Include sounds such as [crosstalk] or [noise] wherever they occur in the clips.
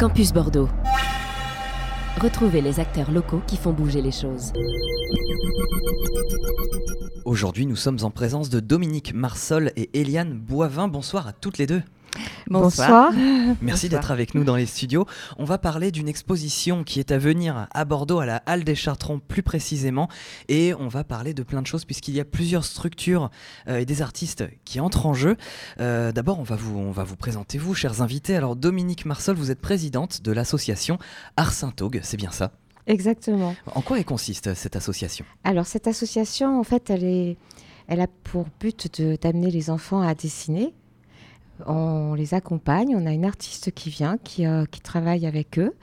Campus Bordeaux. Retrouvez les acteurs locaux qui font bouger les choses. Aujourd'hui, nous sommes en présence de Dominique Marsol et Eliane Boivin. Bonsoir à toutes les deux. Bonsoir. Merci d'être avec nous dans les studios. On va parler d'une exposition qui est à venir à Bordeaux, à la Halle des Chartrons plus précisément. Et on va parler de plein de choses puisqu'il y a plusieurs structures euh, et des artistes qui entrent en jeu. Euh, D'abord, on, va vous, on va vous présenter, vous, chers invités. Alors, Dominique Marsol, vous êtes présidente de l'association Art Saint-Augue, c'est bien ça? Exactement. En quoi elle consiste, cette association? Alors, cette association, en fait, elle, est, elle a pour but d'amener les enfants à dessiner on les accompagne. On a une artiste qui vient, qui, euh, travaille avec eux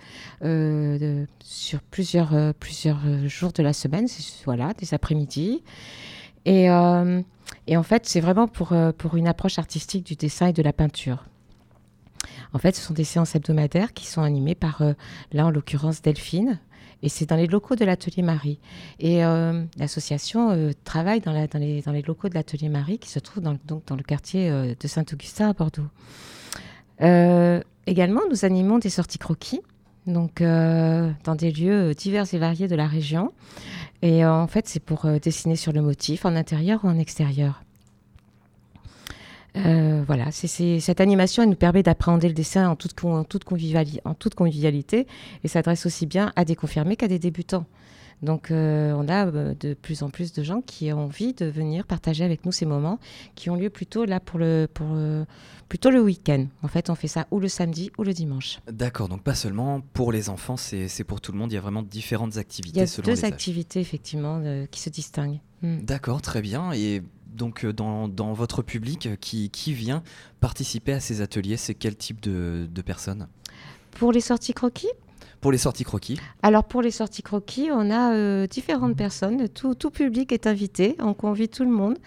euh, sur plusieurs, euh, jours de la semaine, voilà, des après-midi. Et, et, en fait, c'est vraiment pour, pour une approche artistique du dessin et de la peinture. En fait, ce sont des séances hebdomadaires qui sont animées par, là en l'occurrence, Delphine, et c'est dans les locaux de l'Atelier Marie. Et euh, l'association euh, travaille dans, les, locaux de l'Atelier Marie qui se trouve dans, donc dans le quartier euh, de Saint-Augustin à Bordeaux. également, nous animons des sorties croquis, donc dans des lieux divers et variés de la région. Et en fait, c'est pour dessiner sur le motif, en intérieur ou en extérieur. Euh, voilà, cette animation elle nous permet d'appréhender le dessin en toute, toute, en toute convivialité et s'adresse aussi bien à des confirmés qu'à des débutants. Donc euh, on a euh, de plus en plus de gens qui ont envie de venir partager avec nous ces moments qui ont lieu plutôt là pour le, pour, plutôt le week-end. En fait, on fait ça ou le samedi ou le dimanche. D'accord, donc pas seulement pour les enfants, c'est, pour tout le monde. Il y a vraiment différentes activités. Il y a deux activités effectivement qui se distinguent. Hmm. D'accord, très bien. Et donc euh, dans, votre public qui, vient participer à ces ateliers C'est quel type de, personnes? Pour les sorties croquis? Pour les sorties croquis. Alors pour les sorties croquis, on a euh, différentes personnes. Tout, public est invité. On convie tout le monde,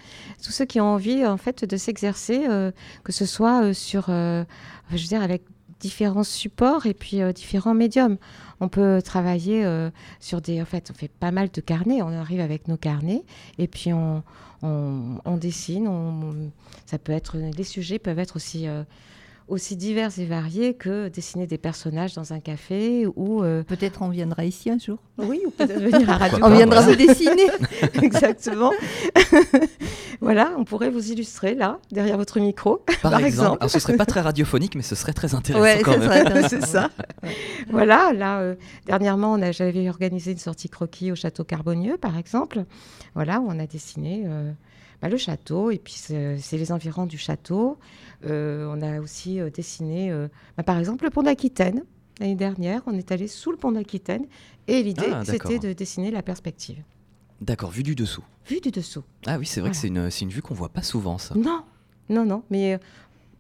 tous ceux qui ont envie en fait de s'exercer, euh, que ce soit sur, je veux dire, avec différents supports et puis différents médiums. On peut travailler sur des, en fait, on fait pas mal de carnets. On arrive avec nos carnets et puis on on, dessine, ça peut être, les sujets peuvent être aussi, euh, aussi divers et variés que dessiner des personnages dans un café ou... Euh, peut-être on viendra ici un jour. Oui, ou peut-être venir à [laughs] Radio. on viendra vous dessiner. [laughs] Exactement. [laughs] voilà, on pourrait vous illustrer là, derrière votre micro, par, exemple. Alors, ce serait pas très radiophonique, mais ce serait très intéressant quand même. C'est ça. voilà, là, euh, dernièrement, j'avais organisé une sortie croquis au château Carbonieux, par exemple. Voilà, où on a dessiné euh, bah, le château, et puis c'est les environs du château. Euh, on a aussi dessiné, bah, par exemple, le pont d'Aquitaine. L'année dernière, on est allé sous le pont d'Aquitaine, et l'idée, ah, c'était de dessiner la perspective. D'accord, vue du dessous. Vue du dessous. Ah oui, c'est vrai que c'est une, une, vue qu'on voit pas souvent, ça. Non, non, non. Mais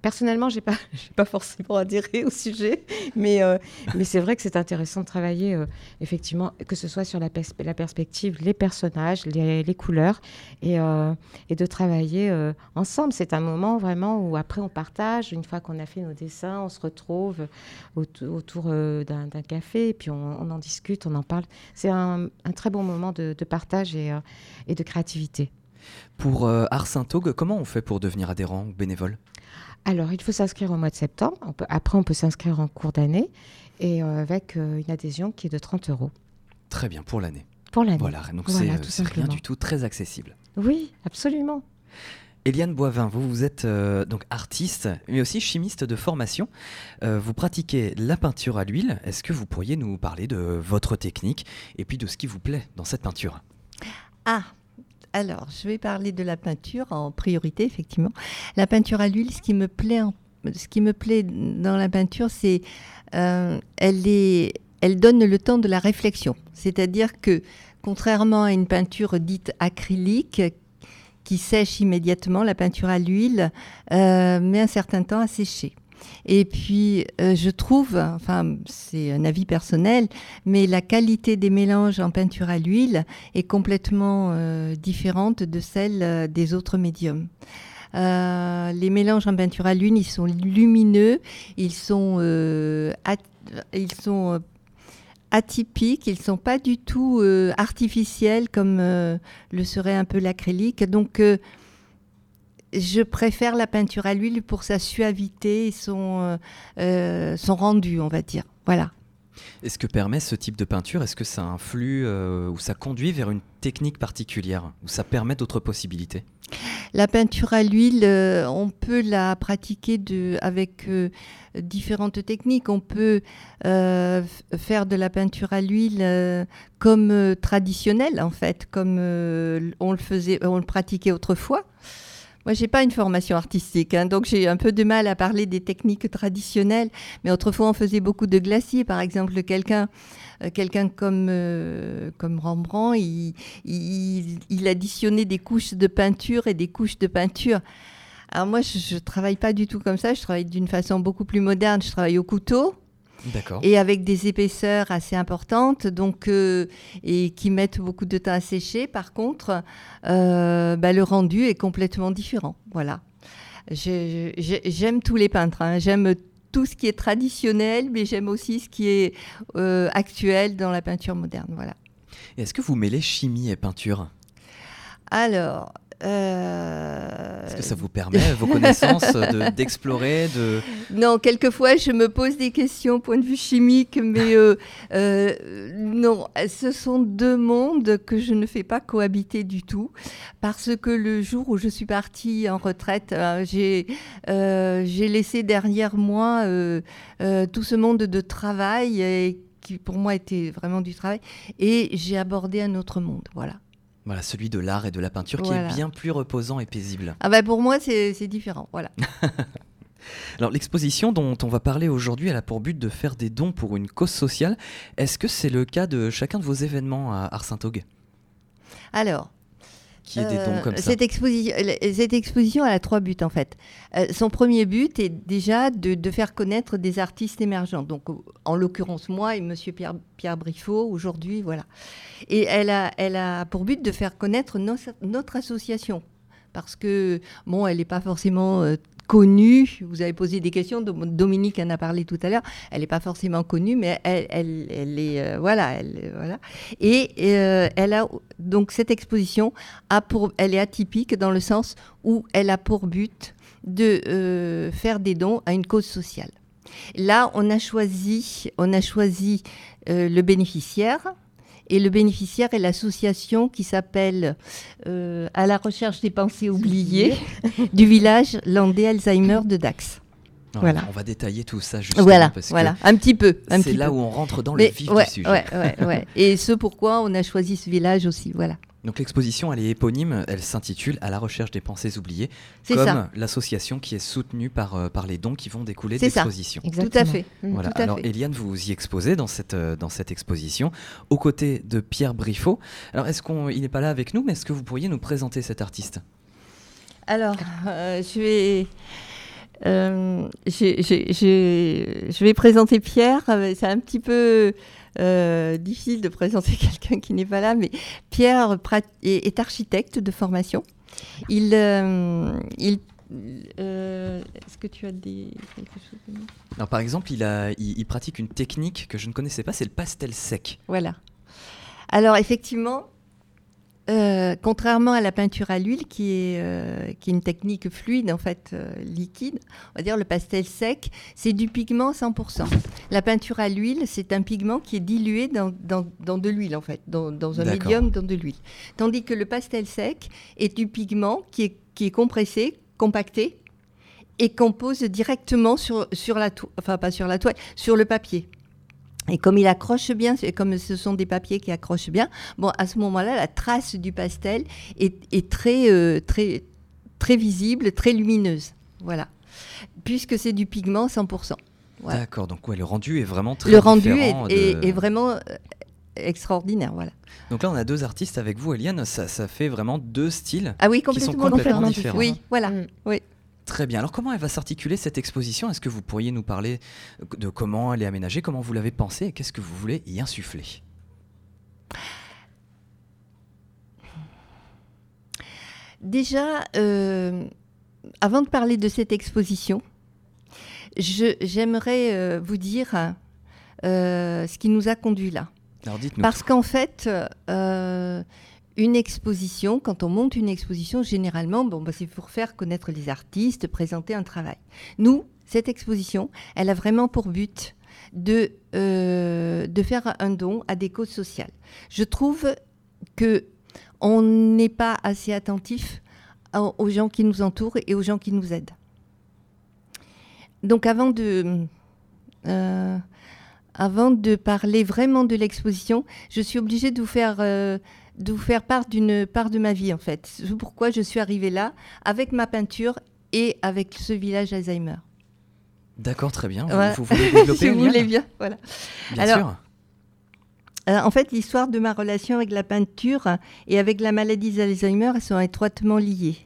Personnellement, je n'ai [laughs] pas, forcément adhéré au sujet, mais, euh, mais c'est vrai que c'est intéressant de travailler, euh, effectivement, que ce soit sur la, la perspective, les personnages, les, les couleurs, et, euh, et, de travailler ensemble. C'est un moment vraiment où après on partage, une fois qu'on a fait nos dessins, on se retrouve autour, d'un café, et puis on, en discute, on en parle. C'est un, très bon moment de, partage et, et, de créativité. Pour Ars saint comment on fait pour devenir adhérent ou bénévole? Alors, il faut s'inscrire au mois de septembre. après, on peut s'inscrire en cours d'année et euh, avec euh, une adhésion qui est de 30 euros. Très bien, pour l'année. Pour l'année. Voilà, donc c'est rien du tout très accessible. Oui, absolument. Eliane Boivin, vous, vous êtes euh, donc artiste, mais aussi chimiste de formation. vous pratiquez la peinture à l'huile. Est-ce que vous pourriez nous parler de votre technique et puis de ce qui vous plaît dans cette peinture? Ah, alors, je vais parler de la peinture en priorité, effectivement. La peinture à l'huile, ce qui me plaît, ce qui me plaît dans la peinture, c'est euh, elle donne le temps de la réflexion. C'est-à-dire que, contrairement à une peinture dite acrylique qui sèche immédiatement, la peinture à l'huile euh, met un certain temps à sécher. Et puis, euh, je trouve, enfin, c'est un avis personnel, mais la qualité des mélanges en peinture à l'huile est complètement euh, différente de celle euh, des autres médiums. les mélanges en peinture à l'huile, ils sont lumineux, ils sont, ils sont atypiques, ils ne sont pas du tout artificiels comme le serait un peu l'acrylique. Donc, je préfère la peinture à l'huile pour sa suavité et son, euh, euh, son rendu, on va dire. Voilà. Et ce que permet ce type de peinture, est-ce que ça influe euh, ou ça conduit vers une technique particulière ou ça permet d'autres possibilités? La peinture à l'huile, euh, on peut la pratiquer de, avec euh, différentes techniques. On peut faire de la peinture à l'huile comme traditionnelle, en fait, comme on, le faisait, on le pratiquait autrefois. Moi, j'ai pas une formation artistique, hein, donc j'ai un peu de mal à parler des techniques traditionnelles. Mais autrefois, on faisait beaucoup de glaciers, par exemple. Quelqu'un, euh, quelqu'un comme euh, comme Rembrandt, il, il, il additionnait des couches de peinture et des couches de peinture. Alors moi, je, ne travaille pas du tout comme ça. Je travaille d'une façon beaucoup plus moderne. Je travaille au couteau. Et avec des épaisseurs assez importantes, donc euh, et qui mettent beaucoup de temps à sécher. Par contre, euh, bah, le rendu est complètement différent. Voilà. J'aime tous les peintres. hein. J'aime tout ce qui est traditionnel, mais j'aime aussi ce qui est euh, actuel dans la peinture moderne. Voilà. Est-ce que vous mêlez chimie et peinture? Alors. Euh, Est-ce que ça vous permet, vos connaissances, de- [laughs] d'explorer, de... Non, quelquefois, je me pose des questions au point de vue chimique, mais euh, euh, non, ce sont deux mondes que je ne fais pas cohabiter du tout, parce que le jour où je suis partie en retraite, j'ai laissé derrière moi tout ce monde de travail et qui pour moi était vraiment du travail, et j'ai abordé un autre monde, voilà. Voilà, celui de l'art et de la peinture qui est bien plus reposant et paisible. Ah bah pour moi, c'est différent, voilà. [laughs] Alors l'exposition dont on va parler aujourd'hui, elle a pour but de faire des dons pour une cause sociale. Est-ce que c'est le cas de chacun de vos événements à Ars-Saint-Augue Alors, Qui est des dons Euh, ça cette, exposition, cette exposition, elle a trois buts en fait. Euh, son premier but est déjà de, de faire connaître des artistes émergents. Donc, euh, en l'occurrence, moi et Monsieur Pierre, Pierre Briffaut, aujourd'hui, voilà. Et elle a, elle a pour but de faire connaître nos- notre association. Parce que, bon, elle n'est pas forcément euh, connue. Vous avez posé des questions, Dom- Dominique en a parlé tout à l'heure. Elle n'est pas forcément connue, mais elle, elle, est. euh, voilà, elle, voilà. Et euh, elle a donc cette exposition a pour, elle est atypique dans le sens où elle a pour but de euh, faire des dons à une cause sociale. Là, on a choisi, on a choisi le bénéficiaire. Et le bénéficiaire est l'association qui s'appelle euh, À la recherche des pensées oubliées [laughs] du village landais Alzheimer de Dax. Alors, voilà. On va détailler tout ça justement Voilà, parce que voilà, un petit peu. c'est là peu. où on rentre dans Mais le vif ouais, du sujet. ouais, ouais, ouais. Et ce pourquoi on a choisi ce village aussi, voilà. Donc l'exposition, elle est éponyme, elle s'intitule À la recherche des pensées oubliées, C'est comme ça, l'association qui est soutenue par, euh, par les dons qui vont découler de C'est ça. l'exposition. tout à Exactement. fait. Mm. Voilà. Tout à Alors, fait. Eliane, vous y exposez dans cette, euh, dans cette exposition, aux côtés de Pierre Briffaut. Alors, est-ce qu'il n'est pas là avec nous, mais est-ce que vous pourriez nous présenter cet artiste? Alors, euh, je vais. euh, j'ai- j'ai- je vais présenter Pierre. C'est un petit peu euh, difficile de présenter [laughs] quelqu'un qui n'est pas là, mais Pierre prat- est, architecte de formation. Il, euh, il euh, est-ce que tu as des quelque chose Alors, par exemple, il, a, il, il pratique une technique que je ne connaissais pas, c'est le pastel sec. Voilà. Alors effectivement, euh, contrairement à la peinture à l'huile, qui est, euh, qui est une technique fluide, en fait, euh, liquide, on va dire le pastel sec, c'est du pigment 100%. La peinture à l'huile, c'est un pigment qui est dilué dans, dans- dans de l'huile, en fait, dans, dans un médium, dans de l'huile. Tandis que le pastel sec est du pigment qui est, qui est compressé, compacté, et qu'on pose directement sur, sur la toile, enfin pas sur la toile, sur le papier. Et comme il accroche bien, et comme ce sont des papiers qui accrochent bien, bon, à ce moment-là, la trace du pastel est, est très, euh, très, très visible, très lumineuse. Voilà. Puisque c'est du pigment 100%. Voilà. D'accord, donc ouais, le rendu est vraiment très Le rendu est, vraiment euh, extraordinaire. Voilà. Donc là, on a deux artistes avec vous, Eliane. Ça, ça fait vraiment deux styles. Ah oui, Qui sont complètement, complètement différents. Oui, voilà. Mm. Très bien. Alors, comment elle va s'articuler cette exposition? Est-ce que vous pourriez nous parler de comment elle est aménagée, comment vous l'avez pensée et qu'est-ce que vous voulez y insuffler? Déjà, euh, avant de parler de cette exposition, j'aimerais euh, vous dire euh, ce qui nous a conduit là. Alors, dites-nous. Parce qu'en fait, euh, une exposition, quand on monte une exposition, généralement, bon, bah, c'est pour faire connaître les artistes, présenter un travail. Nous, cette exposition, elle a vraiment pour but de, euh, de faire un don à des causes sociales. Je trouve que on n'est pas assez attentif aux gens qui nous entourent et aux gens qui nous aident. Donc avant de, euh, avant de parler vraiment de l'exposition, je suis obligée de vous faire, euh, de vous faire part d'une part de ma vie en fait. C'est pourquoi je suis arrivée là avec ma peinture et avec ce village Alzheimer. D'accord, très bien. Vous, voulez développer [laughs] Si vous voulez bien, voilà. Bien sûr. Euh, en fait, l'histoire de ma relation avec la peinture et avec la maladie d'Alzheimer, elles sont étroitement liées.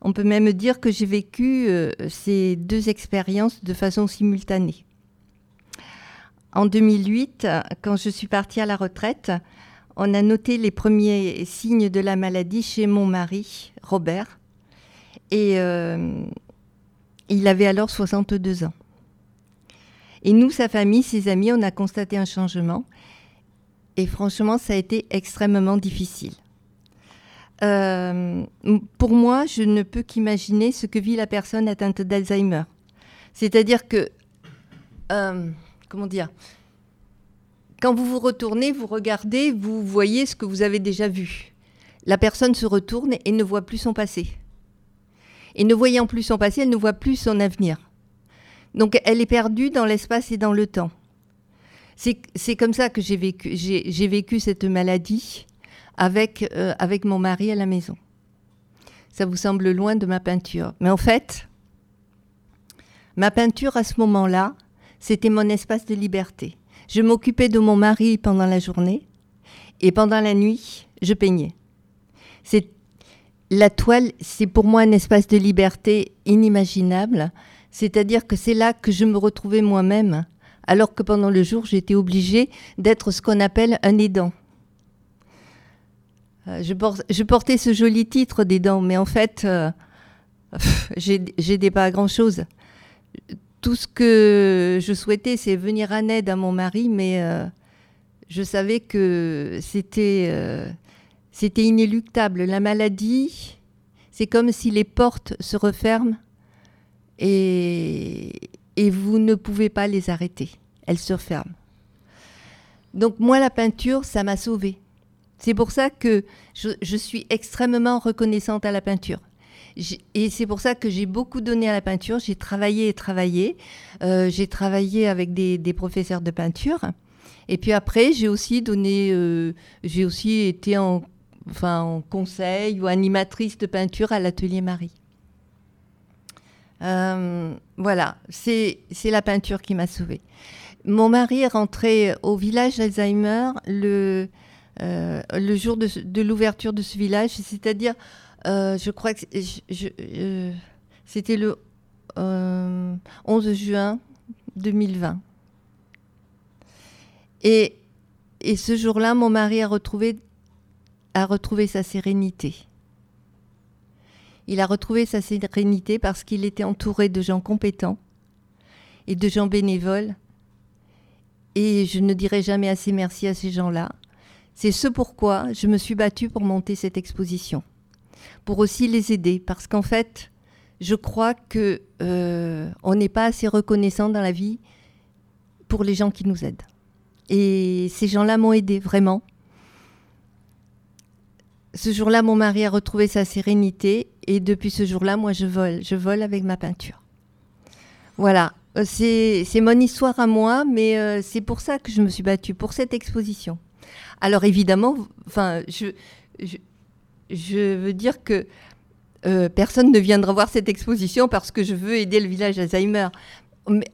On peut même dire que j'ai vécu euh, ces deux expériences de façon simultanée. En 2008, quand je suis partie à la retraite, on a noté les premiers signes de la maladie chez mon mari, Robert. Et euh, il avait alors 62 ans. Et nous, sa famille, ses amis, on a constaté un changement. Et franchement, ça a été extrêmement difficile. Euh, pour moi, je ne peux qu'imaginer ce que vit la personne atteinte d'Alzheimer. C'est-à-dire que, euh, comment dire, quand vous vous retournez, vous regardez, vous voyez ce que vous avez déjà vu. La personne se retourne et ne voit plus son passé. Et ne voyant plus son passé, elle ne voit plus son avenir. Donc elle est perdue dans l'espace et dans le temps. C'est comme ça que j'ai vécu, vécu cette maladie euh, avec mon mari à la maison. Ça vous semble loin de ma peinture. Mais en fait, ma peinture à ce moment-là, c'était mon espace de liberté. Je m'occupais de mon mari pendant la journée et pendant la nuit, je peignais. La toile, c'est pour moi un espace de liberté inimaginable. C'est-à-dire que c'est là que je me retrouvais moi-même, alors que pendant le jour, j'étais obligée d'être ce qu'on appelle un aidant. Euh, je, portais ce joli titre d'aidant, mais en fait, euh, [laughs] j'aidais pas à grand-chose. Tout ce que je souhaitais, c'est venir en aide à mon mari, mais euh, je savais que c'était euh, c'était inéluctable. La maladie, c'est comme si les portes se referment et, et vous ne pouvez pas les arrêter. Elles se referment. Donc moi, la peinture, ça m'a sauvée. C'est pour ça que je, suis extrêmement reconnaissante à la peinture. Et c'est pour ça que j'ai beaucoup donné à la peinture. J'ai travaillé et travaillé. Euh, j'ai travaillé avec des, professeurs de peinture. Et puis après, j'ai aussi donné, euh, j'ai aussi été en enfin, en conseil ou animatrice de peinture à l'atelier Marie. Euh, voilà, c'est la peinture qui m'a sauvée. Mon mari est rentré au village Alzheimer le, le jour de, l'ouverture de ce village, c'est-à-dire, euh, je crois que c'était le 11 juin 2020. Et, ce jour-là, mon mari a retrouvé sa sérénité. Il a retrouvé sa sérénité parce qu'il était entouré de gens compétents et de gens bénévoles. Et je ne dirai jamais assez merci à ces gens-là. C'est ce pourquoi je me suis battue pour monter cette exposition. Pour aussi les aider. Parce qu'en fait, je crois que euh, on n'est pas assez reconnaissant dans la vie pour les gens qui nous aident. Et ces gens-là m'ont aidé vraiment. Ce jour-là, mon mari a retrouvé sa sérénité et depuis ce jour-là, moi, je vole. Je vole avec ma peinture. Voilà, euh, c'est mon histoire à moi, mais euh, c'est pour ça que je me suis battue, pour cette exposition. Alors évidemment, je, veux dire que euh, personne ne viendra voir cette exposition parce que je veux aider le village Alzheimer.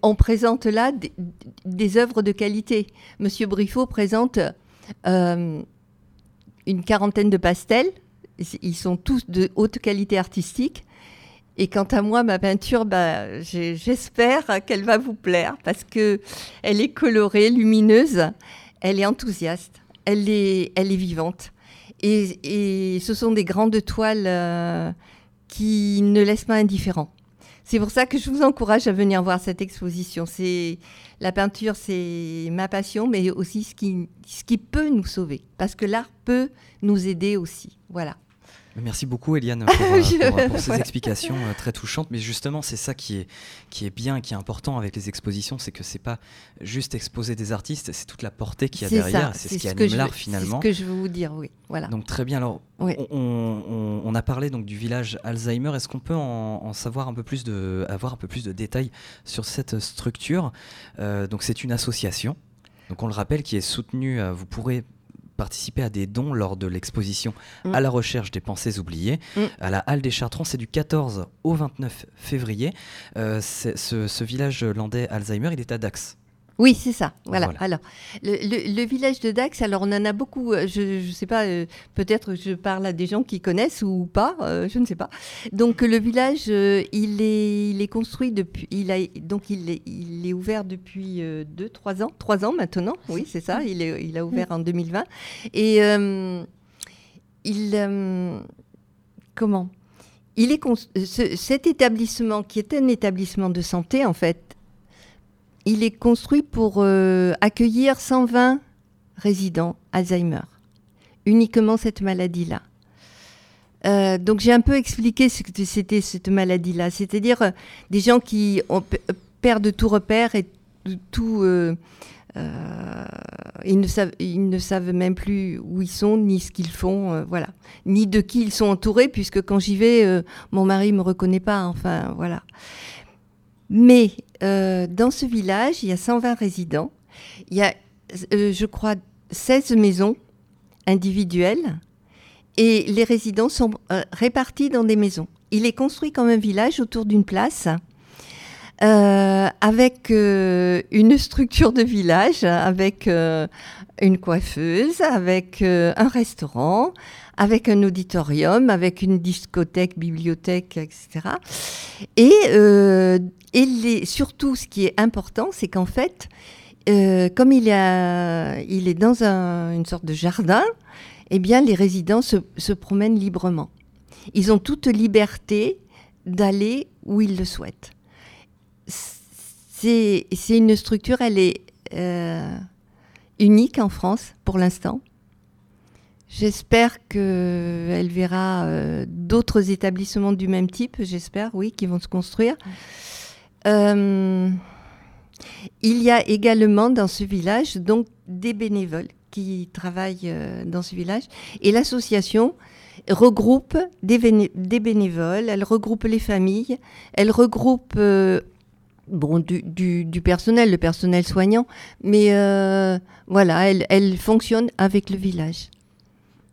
On présente là des, œuvres de qualité. Monsieur Briffaut présente une quarantaine de pastels. Ils sont tous de haute qualité artistique. Et quant à moi, ma peinture, bah, j'espère qu'elle va vous plaire parce que elle est colorée, lumineuse, elle est enthousiaste, elle est, elle est vivante. Et, ce sont des grandes toiles euh, qui ne laissent pas indifférent. c'est pour ça que je vous encourage à venir voir cette exposition. C'est la peinture, c'est ma passion, mais aussi ce qui, ce qui peut nous sauver, parce que l'art peut nous aider aussi. Voilà. Merci beaucoup Eliane [laughs] pour, euh, pour, ces explications euh, très touchantes. Mais justement, c'est ça qui est, qui est bien, qui est important avec les expositions, c'est que c'est pas juste exposer des artistes, c'est toute la portée qu'il y a derrière, c'est ce qui anime l'art finalement. C'est ce que je veux vous dire, oui. Voilà. Donc très bien. Alors, on, on, a parlé donc du village Alzheimer. Est-ce qu'on peut en, savoir un peu plus de, avoir un peu plus de détails sur cette structure? Euh, Donc c'est une association. Donc on le rappelle, qui est soutenue. vous pourrez participer à des dons lors de l'exposition mm. à la recherche des pensées oubliées mm. à la Halle des Chartrons. C'est du 14 au 29 février. Euh, ce, village landais Alzheimer, il est à Dax. Oui, c'est ça. Voilà. Alors, le, village de Dax, alors on en a beaucoup. Euh, je ne sais pas, euh, peut-être je parle à des gens qui connaissent ou pas, euh, je ne sais pas. Donc le village, il est, il est construit depuis, il a, donc il est, il est ouvert depuis 2-3 ans, 3 ans maintenant. Oui, c'est ça. Il, est, il a ouvert en 2020 et il, comment? Il est cet établissement qui est un établissement de santé en fait il est construit pour euh, accueillir 120 résidents Alzheimer, uniquement cette maladie-là. Euh, donc j'ai un peu expliqué ce que c'était cette maladie-là, c'est-à-dire euh, des gens qui perdent tout repère et tout. ils, ne savent, ils ne savent même plus où ils sont, ni ce qu'ils font, voilà, ni de qui ils sont entourés, puisque quand j'y vais, mon mari me reconnaît pas. Enfin, voilà. Mais euh, dans ce village, il y a 120 résidents. Il y a, euh, je crois, 16 maisons individuelles. Et les résidents sont euh, répartis dans des maisons. Il est construit comme un village autour d'une place. Avec une structure de village, avec une coiffeuse, avec un restaurant, avec un auditorium, avec une discothèque, bibliothèque, etc. Et, euh, et surtout, ce qui est important, c'est qu'en fait, euh, comme il, a, il est dans une sorte de jardin, eh bien, les résidents se, se promènent librement. Ils ont toute liberté d'aller où ils le souhaitent. C'est une structure, elle est euh, unique en France pour l'instant. J'espère qu'elle verra euh, d'autres établissements du même type, j'espère, oui, qui vont se construire. Euh, il y a également dans ce village donc des bénévoles qui travaillent dans ce village et l'association regroupe des, bénévoles, elle regroupe les familles, elle regroupe bon, du, du, personnel, le personnel soignant, mais voilà, elle, elle fonctionne avec le village.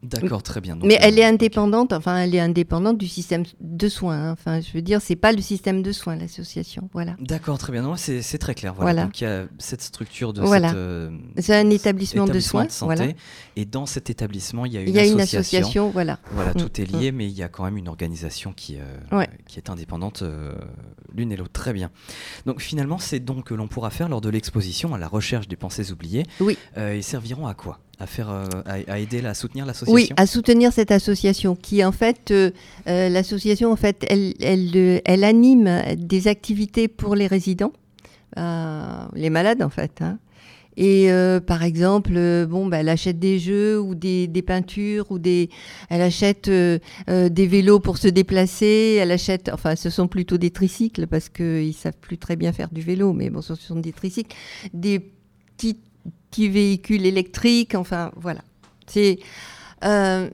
D'accord, très bien. mais elle est indépendante, enfin, elle est indépendante du système de soins. Hein. Enfin, je veux dire, c'est pas le système de soins, l'association. Voilà. D'accord, très bien. C'est très clair. Voilà. Donc, il y a cette structure de voilà. Euh, c'est un établissement, de soins. De santé, voilà. Et dans cet établissement, il y a une il y a association. Une association voilà. Voilà, tout mm, est lié, mm. mais il y a quand même une organisation qui, euh, qui est indépendante euh, l'une et l'autre. Très bien. Donc, finalement, c'est donc que l'on pourra faire lors de l'exposition à la recherche des pensées oubliées. Oui. ils serviront à quoi? À faire, euh, à, aider, à soutenir l'association Oui, à soutenir cette association qui, en fait, euh, euh, l'association, en fait, elle, elle, elle, anime des activités pour les résidents, les malades, en fait. Hein. Et par exemple, bon, bah, elle achète des jeux ou des, des peintures ou des, elle achète des vélos pour se déplacer. Elle achète, enfin, ce sont plutôt des tricycles parce qu'ils savent plus très bien faire du vélo, mais bon, ce sont des tricycles, des petites petits véhicules électriques, enfin voilà. C'est, euh,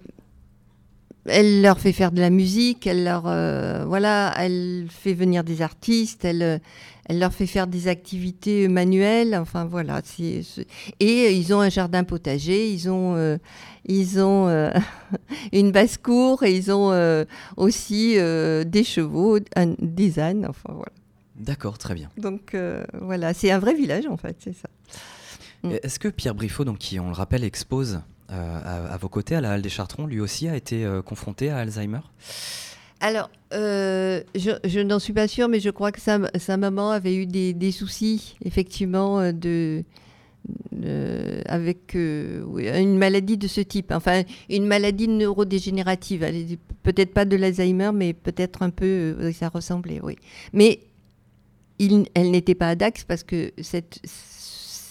elle leur fait faire de la musique, elle leur, euh, voilà, elle fait venir des artistes, elle, elle leur fait faire des activités manuelles, enfin voilà. et ils ont un jardin potager, ils ont, euh, ils ont [laughs] une basse cour et ils ont aussi des chevaux, des ânes, enfin voilà. D'accord, très bien. Donc voilà, c'est un vrai village en fait, c'est ça. Mm. Est-ce que Pierre Briffaut, donc, qui on le rappelle expose euh, à, vos côtés à la Halle des Chartrons, lui aussi a été euh, confronté à Alzheimer? Alors, euh, je, n'en suis pas sûre, mais je crois que sa, maman avait eu des, soucis, effectivement, de, avec euh, une maladie de ce type. Enfin, une maladie neurodégénérative. Peut-être pas de l'Alzheimer, mais peut-être un peu, euh, ça ressemblait, oui. Mais il- elle n'était pas à Dax parce que cette,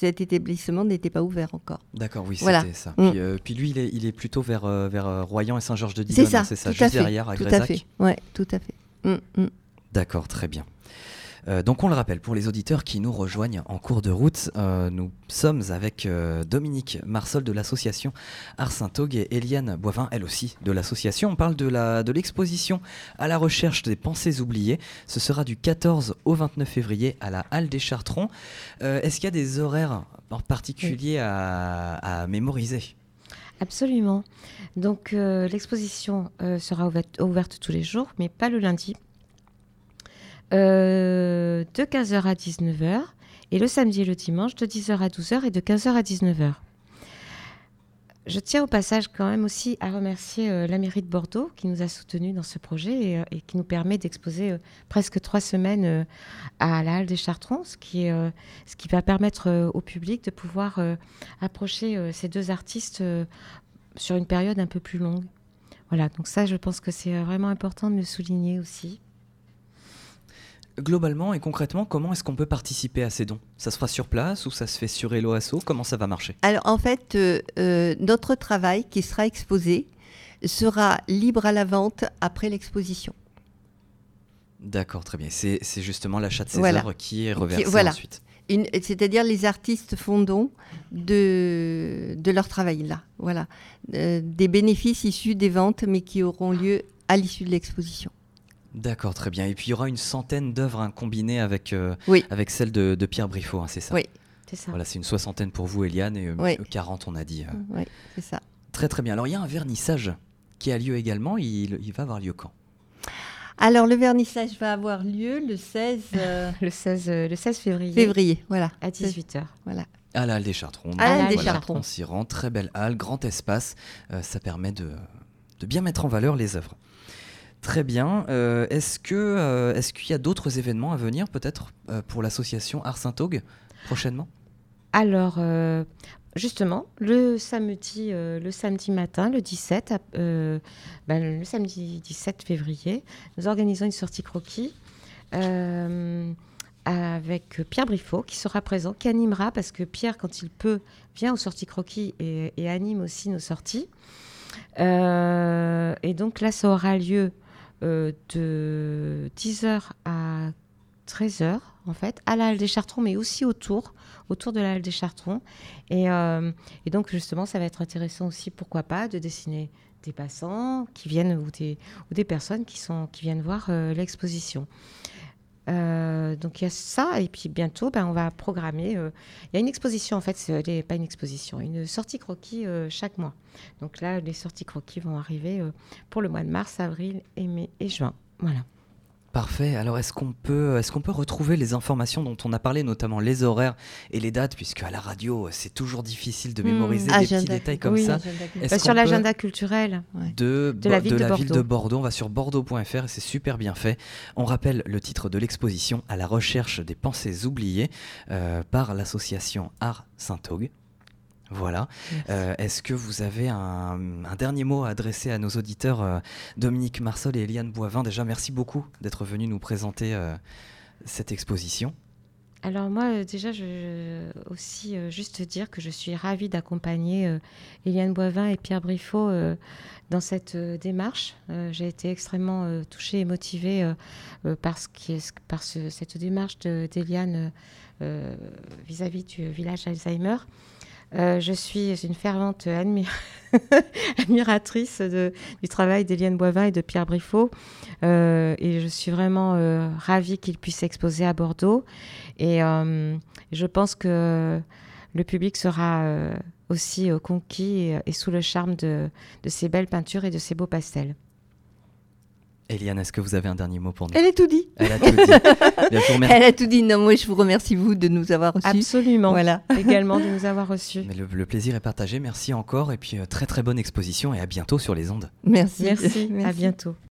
cet établissement n'était pas ouvert encore. D'accord, oui, Voilà. c'était ça. Mm. Puis, euh, puis lui, il est, il est plutôt vers, euh, vers euh, Royan et Saint-Georges-de-Didonne, C'est ça, hein, c'est ça, tout à juste fait. derrière à tout à fait. Ouais, tout à fait. D'accord, très bien. Euh, donc on le rappelle, pour les auditeurs qui nous rejoignent en cours de route, euh, nous sommes avec euh, Dominique Marsol de l'association Ars Saint-Aug et Eliane Boivin, elle aussi, de l'association. On parle de la- de l'exposition à la recherche des pensées oubliées. Ce sera du 14 au 29 février à la Halle des Chartrons. Est-ce qu'il y a des horaires en particulier à, à mémoriser? Absolument. Donc euh, l'exposition euh, sera ouverte, ouverte tous les jours, mais pas le lundi. Euh, de 15h à 19h. Et le samedi et le dimanche, de 10h à 12h et de 15h à 19h. Je tiens au passage quand même aussi à remercier euh, la mairie de Bordeaux qui nous a soutenus dans ce projet et, euh, qui nous permet d'exposer presque trois semaines à la Halle des Chartrons, ce qui, ce qui va permettre au public de pouvoir approcher ces deux artistes sur une période un peu plus longue. Voilà, donc ça, je pense que c'est vraiment important de le souligner aussi. Globalement et concrètement, comment est-ce qu'on peut participer à ces dons? Ça se fera sur place ou ça se fait sur Hello Asso? Comment ça va marcher? Alors en fait, euh, euh, notre travail qui sera exposé sera libre à la vente après l'exposition. D'accord, très bien. C'est justement l'achat de ces Voilà. œuvres qui est reversé voilà. ensuite. C'est-à-dire les artistes font don de, de leur travail là. Voilà. Euh, des bénéfices issus des ventes, mais qui auront lieu à l'issue de l'exposition. D'accord, très bien. Et puis il y aura une centaine d'œuvres hein, combinées avec, euh, Oui. avec celle de, de Pierre Briffaut, hein, c'est ça Oui. C'est ça. Voilà, c'est une soixantaine pour vous, Eliane, et euh, Oui. 40, on a dit. euh. Oui, c'est ça. Très très bien. Alors il y a un vernissage qui a lieu également. Il, il va avoir lieu quand? Alors le vernissage va avoir lieu le 16 [laughs] euh, Le 16, euh, le 16 février, février. Voilà. à 18h. Voilà. À la Halle des Chartrons. À la Halle des Voilà, Chartrons. On s'y rend. Très belle halle, grand espace. Euh, ça permet de, de bien mettre en valeur les œuvres. Très bien. Euh, est-ce que euh, est-ce qu'il y a d'autres événements à venir peut-être euh, pour l'association Ars Saint-Aug prochainement? Alors, justement, le samedi, le samedi matin, le 17, à- euh, ben, le samedi 17 février, nous organisons une sortie croquis avec Pierre Briffaut qui sera présent, qui animera, parce que Pierre, quand il peut, vient aux sorties croquis et, anime aussi nos sorties. Et donc là, ça aura lieu de 10h à 13h, en fait, à la Halle des Chartrons, mais aussi autour, autour de la Halle des Chartrons. Et, euh, et donc, justement, ça va être intéressant aussi, pourquoi pas, de dessiner des passants qui viennent ou des, ou des personnes qui, sont, qui viennent voir euh, l'exposition. Euh, donc il y a ça et puis bientôt ben, on va programmer euh, il y a une exposition en fait ce n'est pas une exposition une sortie croquis euh, chaque mois. Donc là les sorties croquis vont arriver pour le mois de mars avril et mai et juin. Voilà Parfait. Alors, est-ce qu'on peut, est-ce qu'on peut retrouver les informations dont on a parlé, notamment les horaires et les dates, puisque à la radio, c'est toujours difficile de Hmm. mémoriser des petits détails comme oui. ça. Bah, sur l'agenda culturel de, De la ville de ville de Bordeaux. On va sur bordeaux.fr et c'est super bien fait. On rappelle le titre de l'exposition à la recherche des pensées oubliées euh, par l'association Art Saint-Aug. Voilà. Euh, Est-ce que vous avez un, un dernier mot à adresser à nos auditeurs, euh, Dominique Marsol et Eliane Boivin? Déjà, merci beaucoup d'être venus nous présenter euh, cette exposition. Alors moi, déjà, je je- aussi juste dire que je suis ravie d'accompagner Eliane Boivin et Pierre Briffaut dans cette démarche. J'ai été extrêmement touchée et motivée par, ce qui est- par ce- cette démarche de- d'Eliane vis-à-vis du village Alzheimer. Euh, je suis une fervente admi- [laughs] admiratrice du travail d'Eliane Boivin et de Pierre Briffaut. Euh, et je suis vraiment euh, ravie qu'ils puissent exposer à Bordeaux. Et je pense que le public sera aussi conquis et, et sous le charme de, de ces belles peintures et de ces beaux pastels. Eliane, est-ce que vous avez un dernier mot pour nous Elle a tout dit. Elle a tout dit. Bien, je vous remercie. [laughs] Elle a tout dit. Non, moi, je vous remercie, vous, de nous avoir reçus. Absolument. Voilà. [laughs] Également de nous avoir reçus. Mais le, le plaisir est partagé. Merci encore. Et puis, euh, très très bonne exposition et à bientôt sur les ondes. Merci. Merci. [laughs] À bientôt.